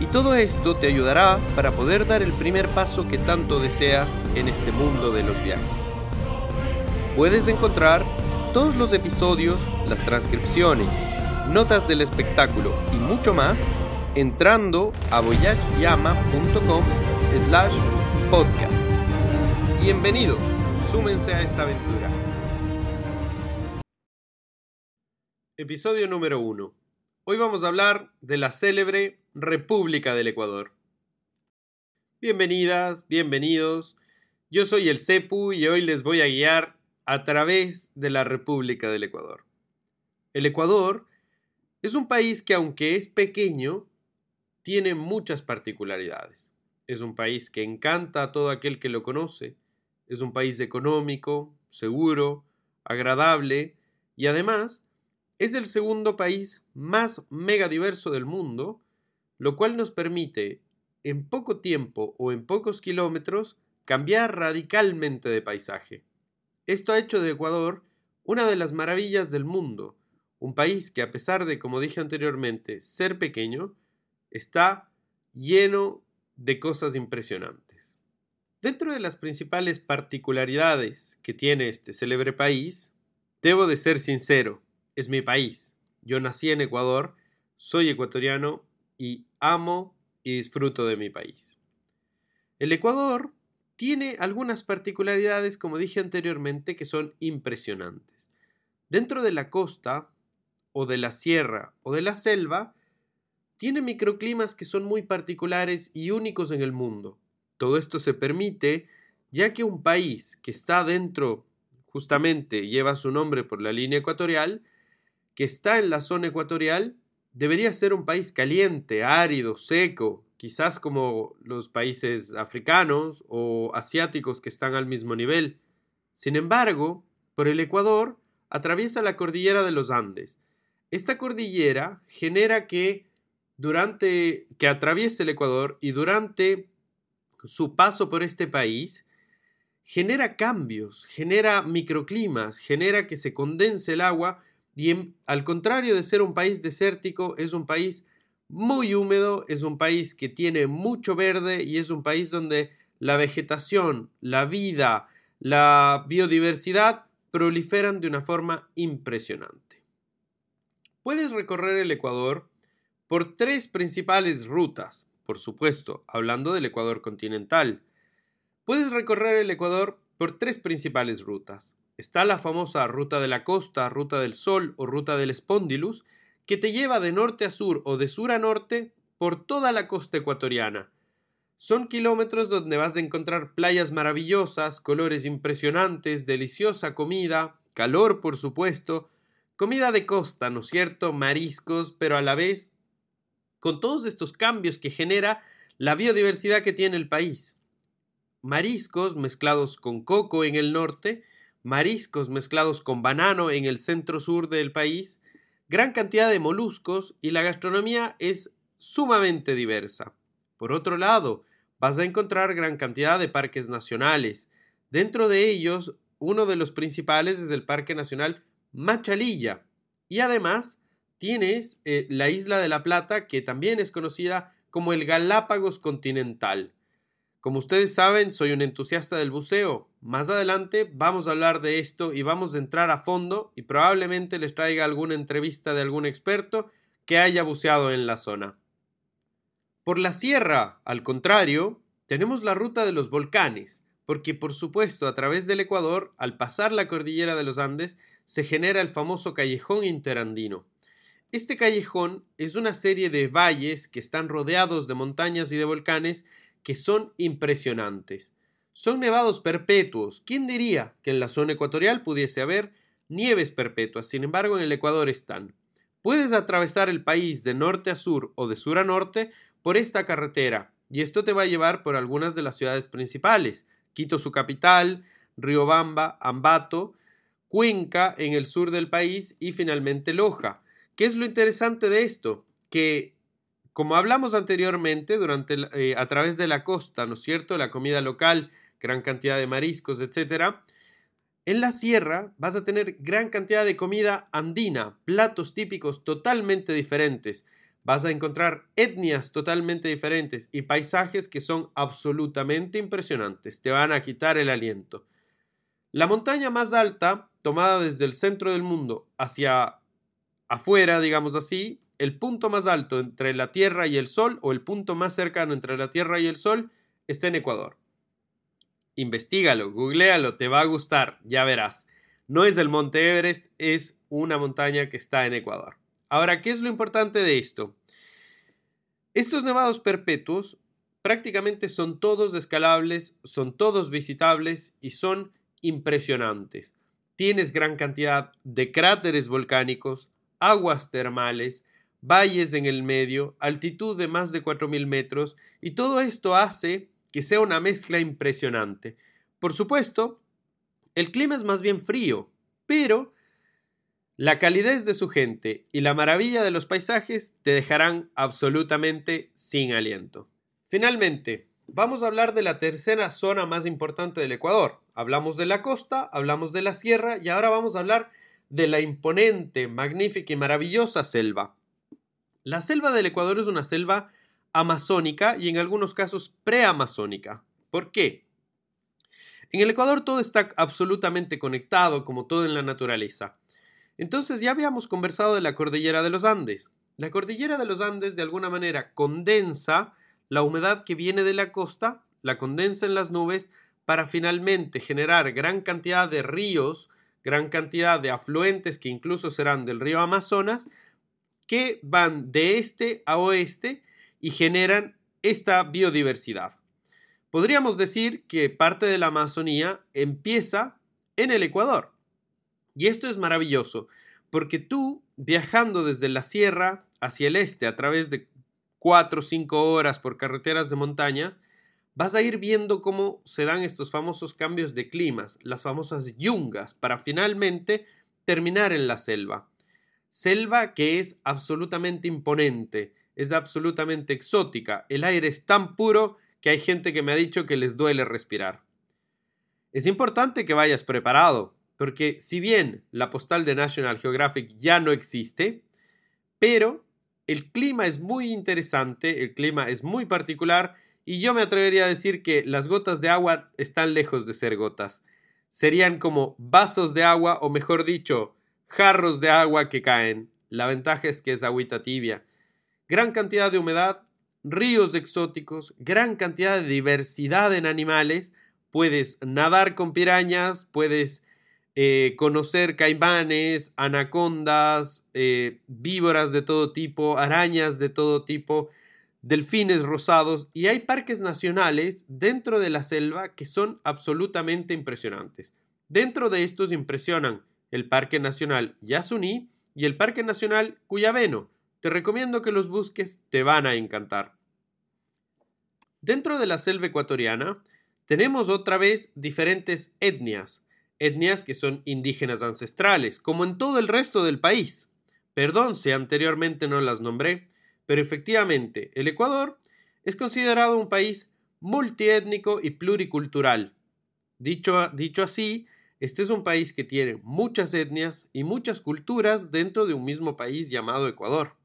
y todo esto te ayudará para poder dar el primer paso que tanto deseas en este mundo de los viajes. Puedes encontrar todos los episodios, las transcripciones, notas del espectáculo y mucho más entrando a voyageyama.com slash podcast. Bienvenidos, súmense a esta aventura. Episodio número 1. Hoy vamos a hablar de la célebre República del Ecuador. Bienvenidas, bienvenidos. Yo soy el CEPU y hoy les voy a guiar a través de la República del Ecuador. El Ecuador es un país que aunque es pequeño, tiene muchas particularidades. Es un país que encanta a todo aquel que lo conoce. Es un país económico, seguro, agradable y además es el segundo país más megadiverso del mundo lo cual nos permite en poco tiempo o en pocos kilómetros cambiar radicalmente de paisaje. Esto ha hecho de Ecuador una de las maravillas del mundo, un país que a pesar de, como dije anteriormente, ser pequeño, está lleno de cosas impresionantes. Dentro de las principales particularidades que tiene este célebre país, debo de ser sincero, es mi país. Yo nací en Ecuador, soy ecuatoriano y amo y disfruto de mi país. El Ecuador tiene algunas particularidades, como dije anteriormente, que son impresionantes. Dentro de la costa, o de la sierra, o de la selva, tiene microclimas que son muy particulares y únicos en el mundo. Todo esto se permite ya que un país que está dentro, justamente lleva su nombre por la línea ecuatorial, que está en la zona ecuatorial, debería ser un país caliente, árido, seco, quizás como los países africanos o asiáticos que están al mismo nivel. Sin embargo, por el Ecuador atraviesa la cordillera de los Andes. Esta cordillera genera que durante que atraviese el Ecuador y durante su paso por este país genera cambios, genera microclimas, genera que se condense el agua y al contrario de ser un país desértico, es un país muy húmedo, es un país que tiene mucho verde y es un país donde la vegetación, la vida, la biodiversidad proliferan de una forma impresionante. Puedes recorrer el Ecuador por tres principales rutas, por supuesto, hablando del Ecuador continental. Puedes recorrer el Ecuador por tres principales rutas. Está la famosa ruta de la costa, ruta del sol o ruta del Spondylus, que te lleva de norte a sur o de sur a norte por toda la costa ecuatoriana. Son kilómetros donde vas a encontrar playas maravillosas, colores impresionantes, deliciosa comida, calor por supuesto, comida de costa, ¿no es cierto? Mariscos, pero a la vez con todos estos cambios que genera la biodiversidad que tiene el país. Mariscos mezclados con coco en el norte mariscos mezclados con banano en el centro sur del país, gran cantidad de moluscos y la gastronomía es sumamente diversa. Por otro lado, vas a encontrar gran cantidad de parques nacionales. Dentro de ellos, uno de los principales es el Parque Nacional Machalilla. Y además, tienes eh, la isla de La Plata, que también es conocida como el Galápagos continental. Como ustedes saben, soy un entusiasta del buceo. Más adelante vamos a hablar de esto y vamos a entrar a fondo y probablemente les traiga alguna entrevista de algún experto que haya buceado en la zona. Por la sierra, al contrario, tenemos la ruta de los volcanes, porque por supuesto a través del Ecuador, al pasar la cordillera de los Andes, se genera el famoso callejón interandino. Este callejón es una serie de valles que están rodeados de montañas y de volcanes que son impresionantes. Son nevados perpetuos. ¿Quién diría que en la zona ecuatorial pudiese haber nieves perpetuas? Sin embargo, en el Ecuador están. Puedes atravesar el país de norte a sur o de sur a norte por esta carretera, y esto te va a llevar por algunas de las ciudades principales. Quito su capital, Riobamba, Ambato, Cuenca en el sur del país y finalmente Loja. ¿Qué es lo interesante de esto? Que como hablamos anteriormente, durante, eh, a través de la costa, ¿no es cierto? La comida local, gran cantidad de mariscos, etcétera. En la sierra vas a tener gran cantidad de comida andina, platos típicos totalmente diferentes. Vas a encontrar etnias totalmente diferentes y paisajes que son absolutamente impresionantes. Te van a quitar el aliento. La montaña más alta, tomada desde el centro del mundo hacia afuera, digamos así, el punto más alto entre la Tierra y el Sol, o el punto más cercano entre la Tierra y el Sol, está en Ecuador. Investígalo, googlealo, te va a gustar, ya verás. No es el Monte Everest, es una montaña que está en Ecuador. Ahora, ¿qué es lo importante de esto? Estos nevados perpetuos prácticamente son todos escalables, son todos visitables y son impresionantes. Tienes gran cantidad de cráteres volcánicos, aguas termales, valles en el medio, altitud de más de 4.000 metros, y todo esto hace que sea una mezcla impresionante. Por supuesto, el clima es más bien frío, pero la calidez de su gente y la maravilla de los paisajes te dejarán absolutamente sin aliento. Finalmente, vamos a hablar de la tercera zona más importante del Ecuador. Hablamos de la costa, hablamos de la sierra y ahora vamos a hablar de la imponente, magnífica y maravillosa selva. La selva del Ecuador es una selva amazónica y en algunos casos preamazónica. ¿Por qué? En el Ecuador todo está absolutamente conectado, como todo en la naturaleza. Entonces ya habíamos conversado de la cordillera de los Andes. La cordillera de los Andes de alguna manera condensa la humedad que viene de la costa, la condensa en las nubes para finalmente generar gran cantidad de ríos, gran cantidad de afluentes que incluso serán del río Amazonas, que van de este a oeste y generan esta biodiversidad. Podríamos decir que parte de la Amazonía empieza en el Ecuador. Y esto es maravilloso, porque tú, viajando desde la sierra hacia el este a través de cuatro o cinco horas por carreteras de montañas, vas a ir viendo cómo se dan estos famosos cambios de climas, las famosas yungas, para finalmente terminar en la selva. Selva que es absolutamente imponente, es absolutamente exótica, el aire es tan puro que hay gente que me ha dicho que les duele respirar. Es importante que vayas preparado, porque si bien la postal de National Geographic ya no existe, pero el clima es muy interesante, el clima es muy particular y yo me atrevería a decir que las gotas de agua están lejos de ser gotas. Serían como vasos de agua o mejor dicho, jarros de agua que caen. La ventaja es que es agüita tibia. Gran cantidad de humedad, ríos exóticos, gran cantidad de diversidad en animales. Puedes nadar con pirañas, puedes eh, conocer caimanes, anacondas, eh, víboras de todo tipo, arañas de todo tipo, delfines rosados y hay parques nacionales dentro de la selva que son absolutamente impresionantes. Dentro de estos impresionan el Parque Nacional Yasuní y el Parque Nacional Cuyabeno. Te recomiendo que los busques, te van a encantar. Dentro de la selva ecuatoriana tenemos otra vez diferentes etnias, etnias que son indígenas ancestrales, como en todo el resto del país. Perdón si anteriormente no las nombré, pero efectivamente el Ecuador es considerado un país multiétnico y pluricultural. Dicho, dicho así, este es un país que tiene muchas etnias y muchas culturas dentro de un mismo país llamado Ecuador.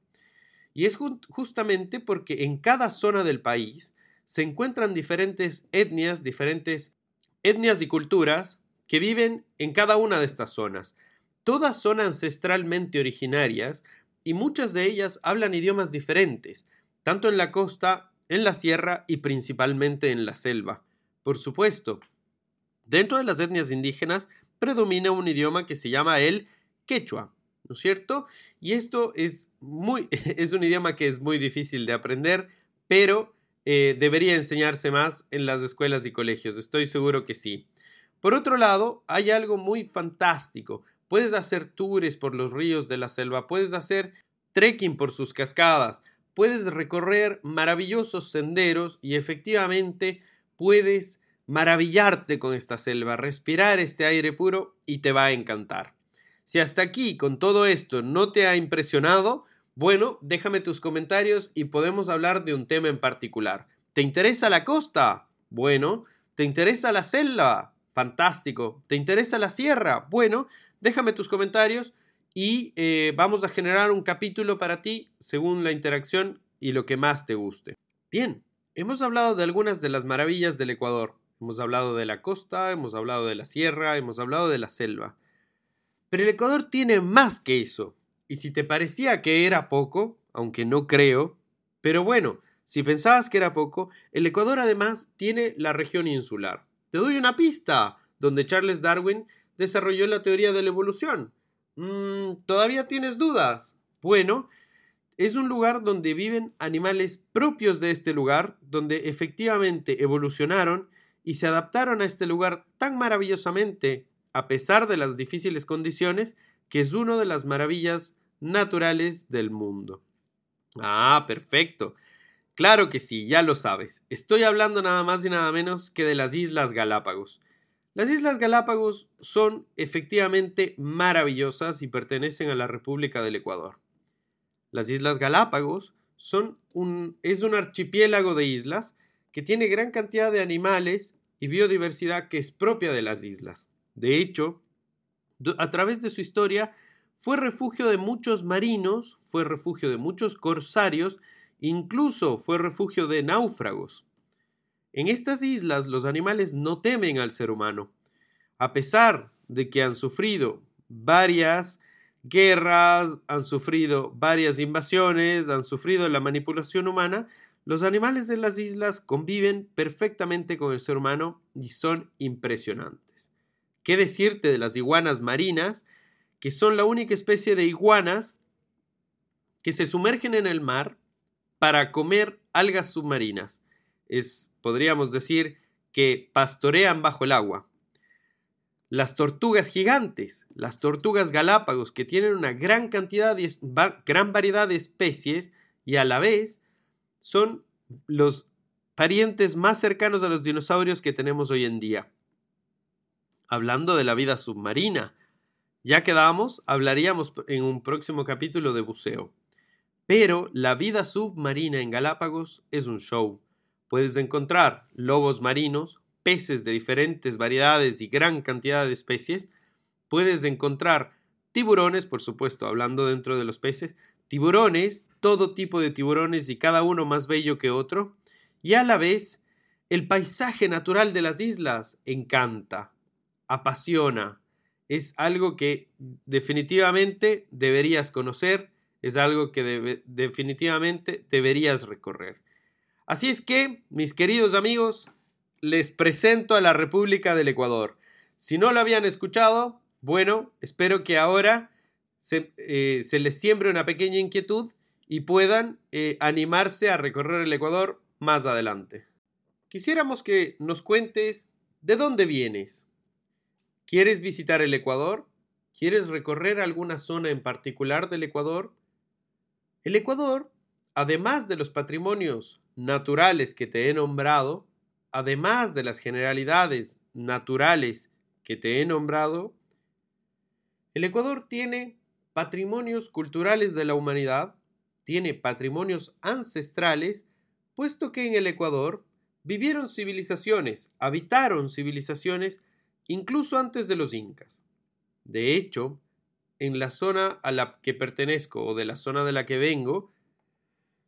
Y es justamente porque en cada zona del país se encuentran diferentes etnias, diferentes etnias y culturas que viven en cada una de estas zonas. Todas son ancestralmente originarias y muchas de ellas hablan idiomas diferentes, tanto en la costa, en la sierra y principalmente en la selva. Por supuesto, Dentro de las etnias indígenas predomina un idioma que se llama el quechua, ¿no es cierto? Y esto es, muy, es un idioma que es muy difícil de aprender, pero eh, debería enseñarse más en las escuelas y colegios, estoy seguro que sí. Por otro lado, hay algo muy fantástico. Puedes hacer tours por los ríos de la selva, puedes hacer trekking por sus cascadas, puedes recorrer maravillosos senderos y efectivamente puedes maravillarte con esta selva, respirar este aire puro y te va a encantar. Si hasta aquí con todo esto no te ha impresionado, bueno, déjame tus comentarios y podemos hablar de un tema en particular. ¿Te interesa la costa? Bueno, ¿te interesa la selva? Fantástico. ¿Te interesa la sierra? Bueno, déjame tus comentarios y eh, vamos a generar un capítulo para ti según la interacción y lo que más te guste. Bien, hemos hablado de algunas de las maravillas del Ecuador. Hemos hablado de la costa, hemos hablado de la sierra, hemos hablado de la selva. Pero el Ecuador tiene más que eso. Y si te parecía que era poco, aunque no creo, pero bueno, si pensabas que era poco, el Ecuador además tiene la región insular. Te doy una pista, donde Charles Darwin desarrolló la teoría de la evolución. Mm, ¿Todavía tienes dudas? Bueno, es un lugar donde viven animales propios de este lugar, donde efectivamente evolucionaron y se adaptaron a este lugar tan maravillosamente a pesar de las difíciles condiciones, que es una de las maravillas naturales del mundo. Ah, perfecto. Claro que sí, ya lo sabes. Estoy hablando nada más y nada menos que de las Islas Galápagos. Las Islas Galápagos son efectivamente maravillosas y pertenecen a la República del Ecuador. Las Islas Galápagos son un, es un archipiélago de islas que tiene gran cantidad de animales y biodiversidad que es propia de las islas. De hecho, a través de su historia, fue refugio de muchos marinos, fue refugio de muchos corsarios, incluso fue refugio de náufragos. En estas islas los animales no temen al ser humano. A pesar de que han sufrido varias guerras, han sufrido varias invasiones, han sufrido la manipulación humana, los animales de las islas conviven perfectamente con el ser humano y son impresionantes. ¿Qué decirte de las iguanas marinas, que son la única especie de iguanas que se sumergen en el mar para comer algas submarinas? Es, podríamos decir, que pastorean bajo el agua. Las tortugas gigantes, las tortugas galápagos, que tienen una gran cantidad y gran variedad de especies y a la vez son los parientes más cercanos a los dinosaurios que tenemos hoy en día hablando de la vida submarina. Ya quedamos, hablaríamos en un próximo capítulo de buceo. Pero la vida submarina en Galápagos es un show. Puedes encontrar lobos marinos, peces de diferentes variedades y gran cantidad de especies. Puedes encontrar tiburones, por supuesto, hablando dentro de los peces, tiburones, todo tipo de tiburones y cada uno más bello que otro. Y a la vez, el paisaje natural de las islas encanta apasiona. Es algo que definitivamente deberías conocer, es algo que definitivamente deberías recorrer. Así es que, mis queridos amigos, les presento a la República del Ecuador. Si no lo habían escuchado, bueno, espero que ahora se, eh, les siembre una pequeña inquietud y puedan eh, animarse a recorrer el Ecuador más adelante. Quisiéramos que nos cuentes de dónde vienes, ¿Quieres visitar el Ecuador? ¿Quieres recorrer alguna zona en particular del Ecuador? El Ecuador, además de los patrimonios naturales que te he nombrado, además de las generalidades naturales que te he nombrado, el Ecuador tiene patrimonios culturales de la humanidad, tiene patrimonios ancestrales, puesto que en el Ecuador vivieron civilizaciones, habitaron civilizaciones incluso antes de los incas. De hecho, en la zona a la que pertenezco o de la zona de la que vengo,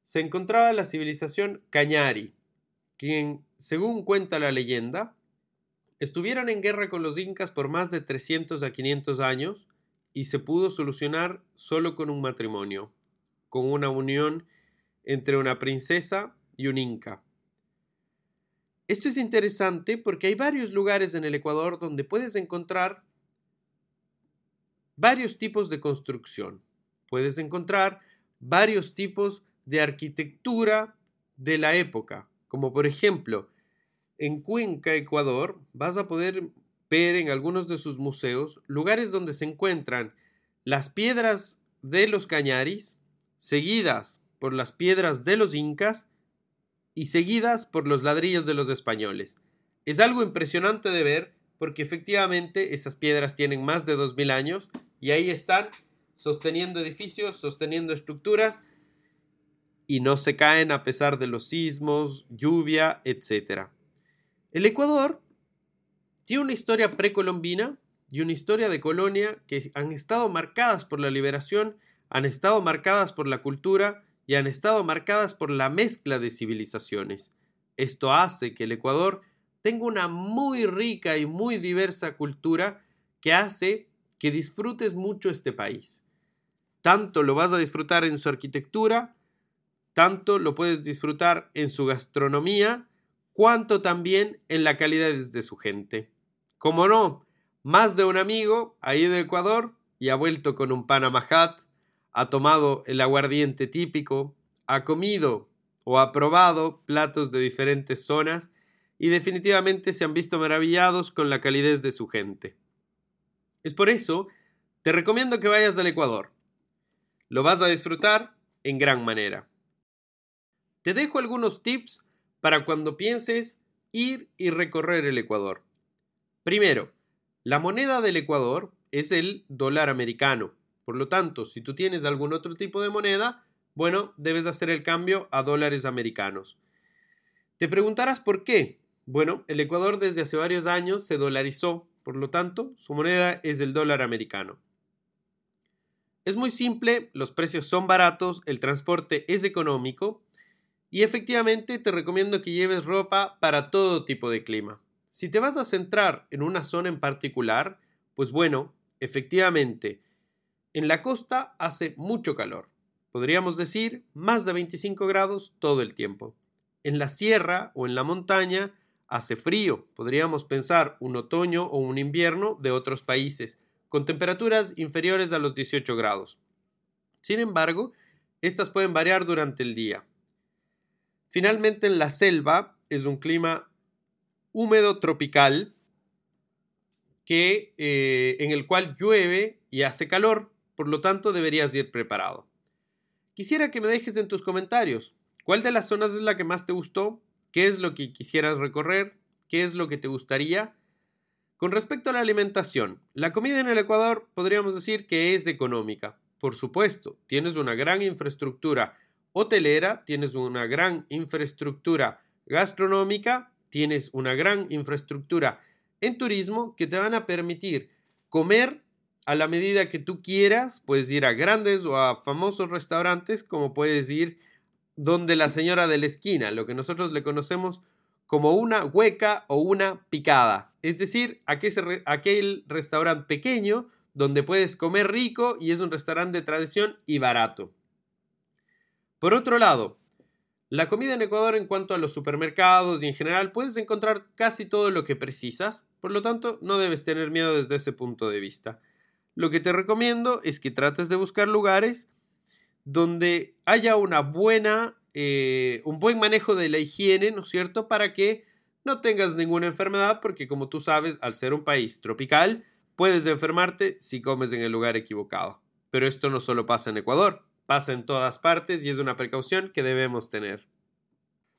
se encontraba la civilización Cañari, quien, según cuenta la leyenda, estuvieron en guerra con los incas por más de 300 a 500 años y se pudo solucionar solo con un matrimonio, con una unión entre una princesa y un inca. Esto es interesante porque hay varios lugares en el Ecuador donde puedes encontrar varios tipos de construcción. Puedes encontrar varios tipos de arquitectura de la época, como por ejemplo, en Cuenca, Ecuador, vas a poder ver en algunos de sus museos lugares donde se encuentran las piedras de los cañaris, seguidas por las piedras de los incas y seguidas por los ladrillos de los españoles. Es algo impresionante de ver porque efectivamente esas piedras tienen más de 2000 años y ahí están sosteniendo edificios, sosteniendo estructuras y no se caen a pesar de los sismos, lluvia, etc. El Ecuador tiene una historia precolombina y una historia de colonia que han estado marcadas por la liberación, han estado marcadas por la cultura y han estado marcadas por la mezcla de civilizaciones. Esto hace que el Ecuador tenga una muy rica y muy diversa cultura que hace que disfrutes mucho este país. Tanto lo vas a disfrutar en su arquitectura, tanto lo puedes disfrutar en su gastronomía, cuanto también en la calidad de su gente. Como no, más de un amigo ahí de Ecuador y ha vuelto con un Panama Hat, ha tomado el aguardiente típico, ha comido o ha probado platos de diferentes zonas y definitivamente se han visto maravillados con la calidez de su gente. Es por eso, te recomiendo que vayas al Ecuador. Lo vas a disfrutar en gran manera. Te dejo algunos tips para cuando pienses ir y recorrer el Ecuador. Primero, la moneda del Ecuador es el dólar americano. Por lo tanto, si tú tienes algún otro tipo de moneda, bueno, debes hacer el cambio a dólares americanos. Te preguntarás por qué. Bueno, el Ecuador desde hace varios años se dolarizó, por lo tanto, su moneda es el dólar americano. Es muy simple, los precios son baratos, el transporte es económico y efectivamente te recomiendo que lleves ropa para todo tipo de clima. Si te vas a centrar en una zona en particular, pues bueno, efectivamente, en la costa hace mucho calor. Podríamos decir más de 25 grados todo el tiempo. En la sierra o en la montaña hace frío. Podríamos pensar un otoño o un invierno de otros países, con temperaturas inferiores a los 18 grados. Sin embargo, estas pueden variar durante el día. Finalmente, en la selva es un clima húmedo tropical que, eh, en el cual llueve y hace calor, por lo tanto deberías ir preparado. Quisiera que me dejes en tus comentarios cuál de las zonas es la que más te gustó, qué es lo que quisieras recorrer, qué es lo que te gustaría. Con respecto a la alimentación, la comida en el Ecuador podríamos decir que es económica. Por supuesto, tienes una gran infraestructura hotelera, tienes una gran infraestructura gastronómica, tienes una gran infraestructura en turismo que te van a permitir comer a la medida que tú quieras. Puedes ir a grandes o a famosos restaurantes, como puedes ir donde la señora de la esquina, lo que nosotros le conocemos como una hueca o una picada. Es decir, aquel, aquel restaurante pequeño donde puedes comer rico y es un restaurante de tradición y barato. Por otro lado, la comida en Ecuador en cuanto a los supermercados y en general puedes encontrar casi todo lo que precisas, por lo tanto no debes tener miedo desde ese punto de vista. Lo que te recomiendo es que trates de buscar lugares donde haya una buena, eh, un buen manejo de la higiene, ¿no es cierto? Para que no tengas ninguna enfermedad, porque como tú sabes, al ser un país tropical, puedes enfermarte si comes en el lugar equivocado. Pero esto no solo pasa en Ecuador pasa en todas partes y es una precaución que debemos tener.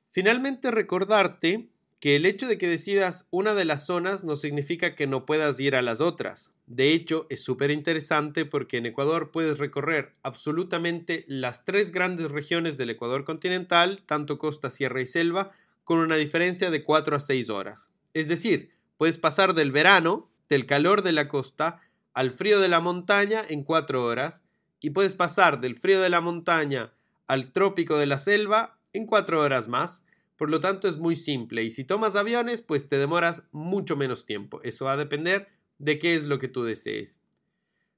Finalmente, recordarte que el hecho de que decidas una de las zonas no significa que no puedas ir a las otras. De hecho, es súper interesante porque en Ecuador puedes recorrer absolutamente las tres grandes regiones del Ecuador continental, tanto costa, sierra y selva, con una diferencia de 4 a 6 horas. Es decir, puedes pasar del verano, del calor de la costa, al frío de la montaña en 4 horas y puedes pasar del frío de la montaña al trópico de la selva en cuatro horas más. Por lo tanto es muy simple y si tomas aviones pues te demoras mucho menos tiempo. Eso va a depender de qué es lo que tú desees.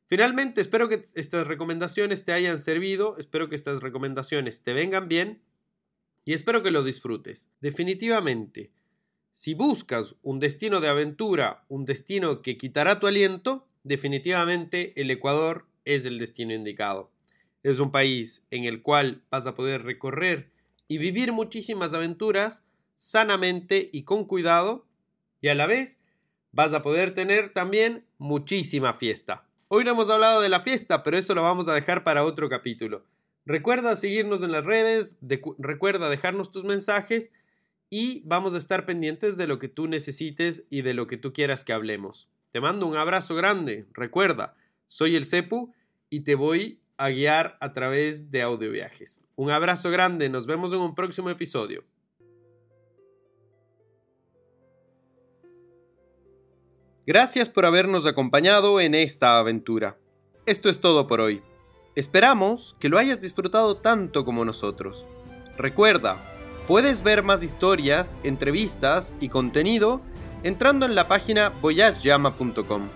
Finalmente espero que estas recomendaciones te hayan servido, espero que estas recomendaciones te vengan bien y espero que lo disfrutes. Definitivamente, si buscas un destino de aventura, un destino que quitará tu aliento, definitivamente el Ecuador es el destino indicado. Es un país en el cual vas a poder recorrer y vivir muchísimas aventuras sanamente y con cuidado y a la vez vas a poder tener también muchísima fiesta. Hoy no hemos hablado de la fiesta, pero eso lo vamos a dejar para otro capítulo. Recuerda seguirnos en las redes, recuerda dejarnos tus mensajes y vamos a estar pendientes de lo que tú necesites y de lo que tú quieras que hablemos. Te mando un abrazo grande. Recuerda, soy el Cepu y te voy a guiar a través de audio viajes. Un abrazo grande, nos vemos en un próximo episodio. Gracias por habernos acompañado en esta aventura. Esto es todo por hoy. Esperamos que lo hayas disfrutado tanto como nosotros. Recuerda, Puedes ver más historias, entrevistas y contenido entrando en la página voyageyama.com.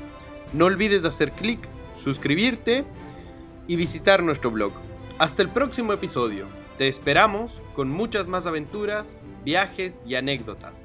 No olvides hacer clic, suscribirte y visitar nuestro blog. Hasta el próximo episodio. Te esperamos con muchas más aventuras, viajes y anécdotas.